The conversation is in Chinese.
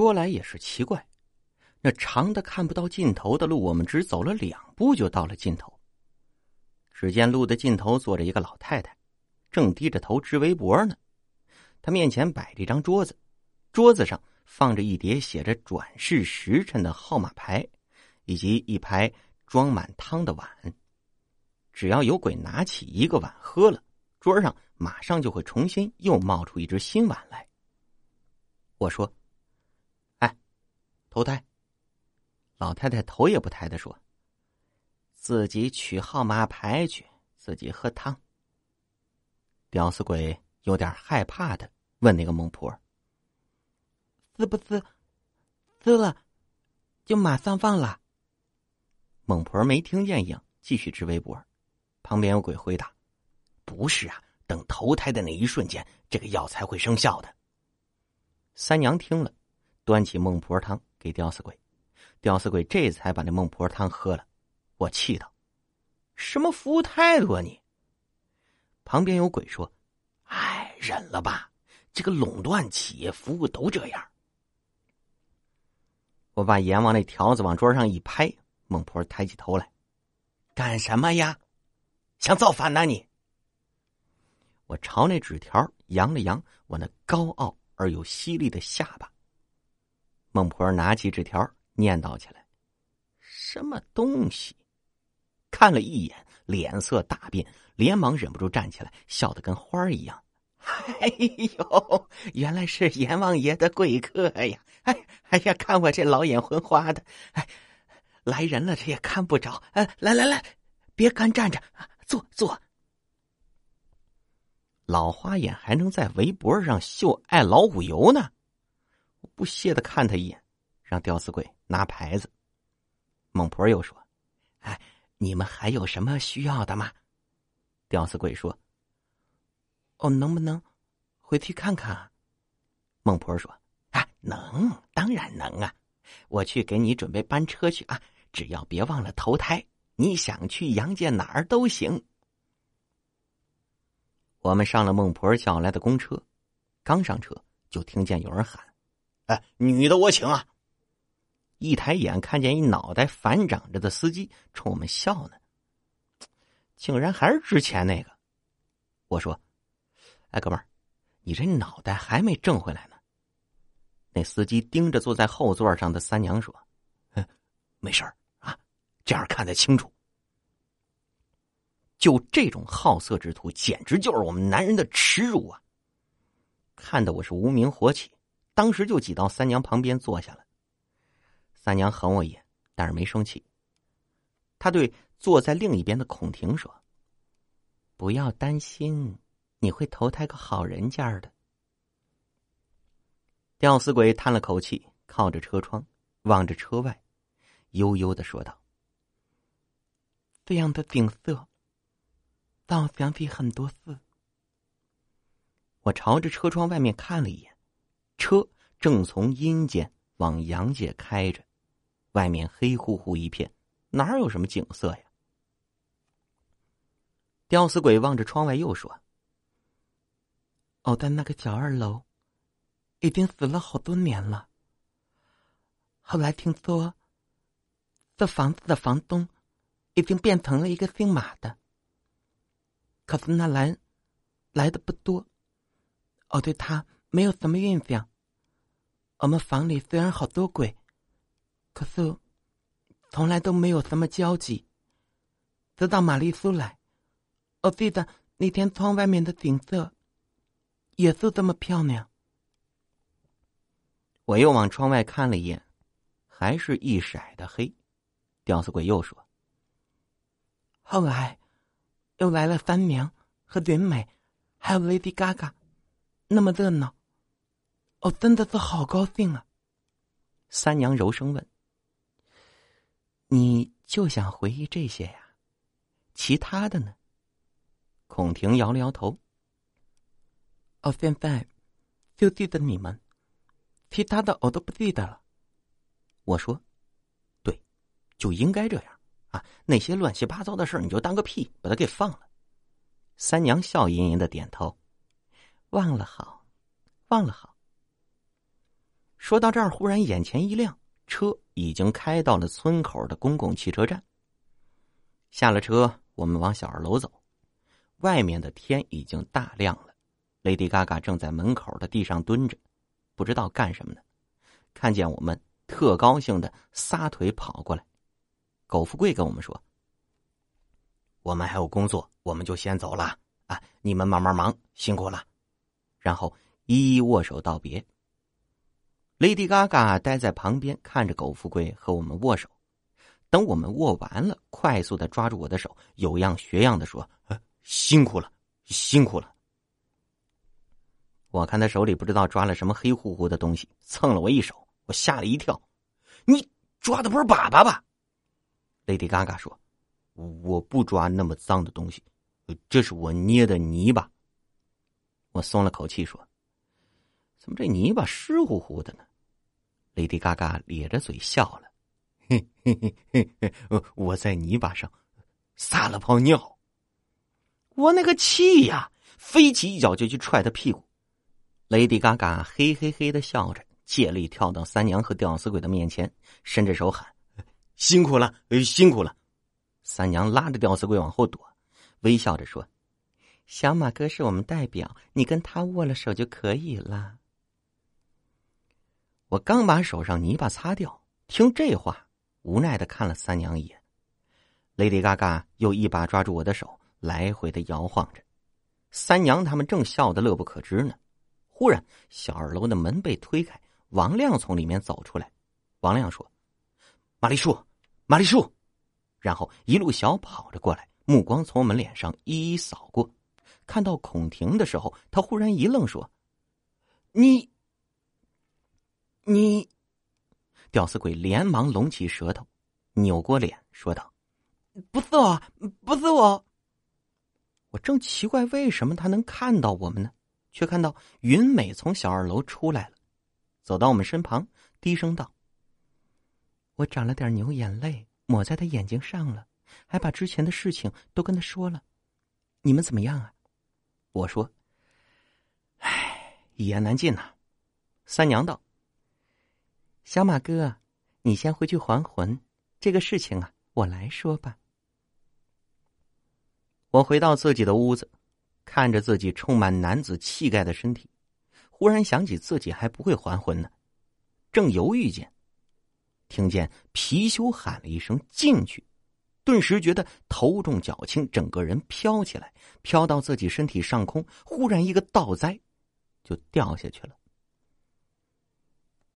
说来也是奇怪，那长的看不到尽头的路，我们只走了两步就到了尽头。只见路的尽头坐着一个老太太，正低着头织围脖呢。她面前摆着一张桌子，桌子上放着一叠写着转世时辰的号码牌，以及一排装满汤的碗。只要有鬼拿起一个碗喝了，桌上马上就会重新又冒出一只新碗来。我说：“，投胎。”老太太头也不抬的说。自己取号码牌去，自己喝汤。吊死鬼有点害怕的问那个孟婆：“滋不滋？滋了就马上放了？”孟婆没听见一样，继续织围脖。旁边有鬼回答：“不是啊，等投胎的那一瞬间，这个药才会生效的。”三娘听了，端起孟婆汤给吊死鬼，吊死鬼这才把那孟婆汤喝了。我气道：“什么服务态度啊你！”旁边有鬼说：“哎，忍了吧，这个垄断企业服务都这样。”我把阎王那条子往桌上一拍，孟婆抬起头来：“干什么呀？想造反呐你！”我朝那纸条扬了扬我那高傲而又犀利的下巴。孟婆拿起纸条念叨起来：“什么东西？”看了一眼，脸色大变，连忙忍不住站起来，笑得跟花儿一样。哎呦，原来是阎王爷的贵客呀！哎，哎呀，看我这老眼昏花的，哎，来人了，这也看不着。哎，来来来，别干站着，坐坐。老花眼还能在围脖上绣爱老虎油呢？不屑的看他一眼，让吊死鬼拿牌子。孟婆又说：“哎。”你们还有什么需要的吗？吊死鬼说：“哦，能不能回去看看？”孟婆说：“啊，能，当然能啊！我去给你准备班车去啊，只要别忘了投胎。你想去阳界哪儿都行。”我们上了孟婆叫来的公车，刚上车就听见有人喊：“哎，女的我请啊！”一抬眼看见一脑袋反长着的司机冲我们笑呢，竟然还是之前那个。我说：“哎，哥们儿，你这脑袋还没挣回来呢。”那司机盯着坐在后座上的三娘说：“没事儿啊，这样看得清楚。”就这种好色之徒，简直就是我们男人的耻辱啊！看得我是无名火起，当时就挤到三娘旁边坐下了。三娘横我一眼，但是没生气。他对坐在另一边的孔婷说：“不要担心，你会投胎个好人家的。”吊死鬼叹了口气，靠着车窗，望着车外，悠悠的说道：“这样的景色，让我想起很多事。”我朝着车窗外面看了一眼，车正从阴间往阳界开着。外面黑乎乎一片，哪有什么景色呀？吊死鬼望着窗外又说：“我在那个小二楼，已经死了好多年了。后来听说，这房子的房东已经变成了一个姓马的。可是那来来的不多，我对他没有什么印象。我们房里虽然好多鬼。”可是，从来都没有什么交集。直到玛丽苏来，我记得那天窗外面的景色也是这么漂亮。我又往窗外看了一眼，还是一色的黑。吊死鬼又说：“后来又来了三娘和云美，还有 Lady Gaga，那么热闹，哦真的是好高兴啊。”三娘柔声问。你就想回忆这些呀？其他的呢？孔婷摇了摇头。哦，现在就记得你们，其他的我都不记得了。我说：“对，就应该这样啊！那些乱七八糟的事你就当个屁，把它给放了。”三娘笑吟吟的点头，忘了好，忘了好。说到这儿，忽然眼前一亮，车已经开到了村口的公共汽车站。下了车，我们往小二楼走。外面的天已经大亮了，Lady Gaga 正在门口的地上蹲着，不知道干什么呢。看见我们，特高兴的撒腿跑过来。苟富贵跟我们说：“我们还有工作，我们就先走了啊！你们慢慢忙，辛苦了。”然后一一握手道别。Lady Gaga 待在旁边看着苟富贵和我们握手，等我们握完了，快速的抓住我的手，有样学样的说：“辛苦了，辛苦了。”我看他手里不知道抓了什么黑乎乎的东西，蹭了我一手，我吓了一跳。你抓的不是粑粑吧？Lady Gaga 说：“我不抓那么脏的东西，这是我捏的泥巴。”我松了口气说：“怎么这泥巴湿乎乎的呢？” Lady Gaga 咧着嘴笑了，嘿嘿嘿嘿嘿，我在泥巴上撒了泡尿，我那个气呀，飞起一脚就去踹他屁股。Lady Gaga 嘿嘿嘿的笑着，借力跳到三娘和吊死鬼的面前，伸着手喊：“辛苦了，辛苦了！”三娘拉着吊死鬼往后躲，微笑着说：“小马哥是我们代表，你跟他握了手就可以了。”我刚把手上泥巴擦掉，听这话，无奈的看了三娘一眼。Lady Gaga 又一把抓住我的手，来回的摇晃着。三娘他们正笑得乐不可支呢，忽然小二楼的门被推开，王亮从里面走出来。王亮说：“玛丽树，玛丽树。”然后一路小跑着过来，目光从我们脸上一一扫过，看到孔婷的时候，他忽然一愣，说：“你。”你，吊死鬼连忙拢起舌头，扭过脸说道：“不是我，不是我。”我正奇怪为什么他能看到我们呢，却看到云美从小二楼出来了，走到我们身旁，低声道：“我长了点牛眼泪，抹在他眼睛上了，还把之前的事情都跟他说了。你们怎么样啊？”我说：“唉，一言难尽呐。”三娘道。小马哥，你先回去还魂。这个事情啊，我来说吧。我回到自己的屋子，看着自己充满男子气概的身体，忽然想起自己还不会还魂呢。正犹豫间，听见貔貅喊了一声“进去”，顿时觉得头重脚轻，整个人飘起来，飘到自己身体上空，忽然一个倒栽，就掉下去了。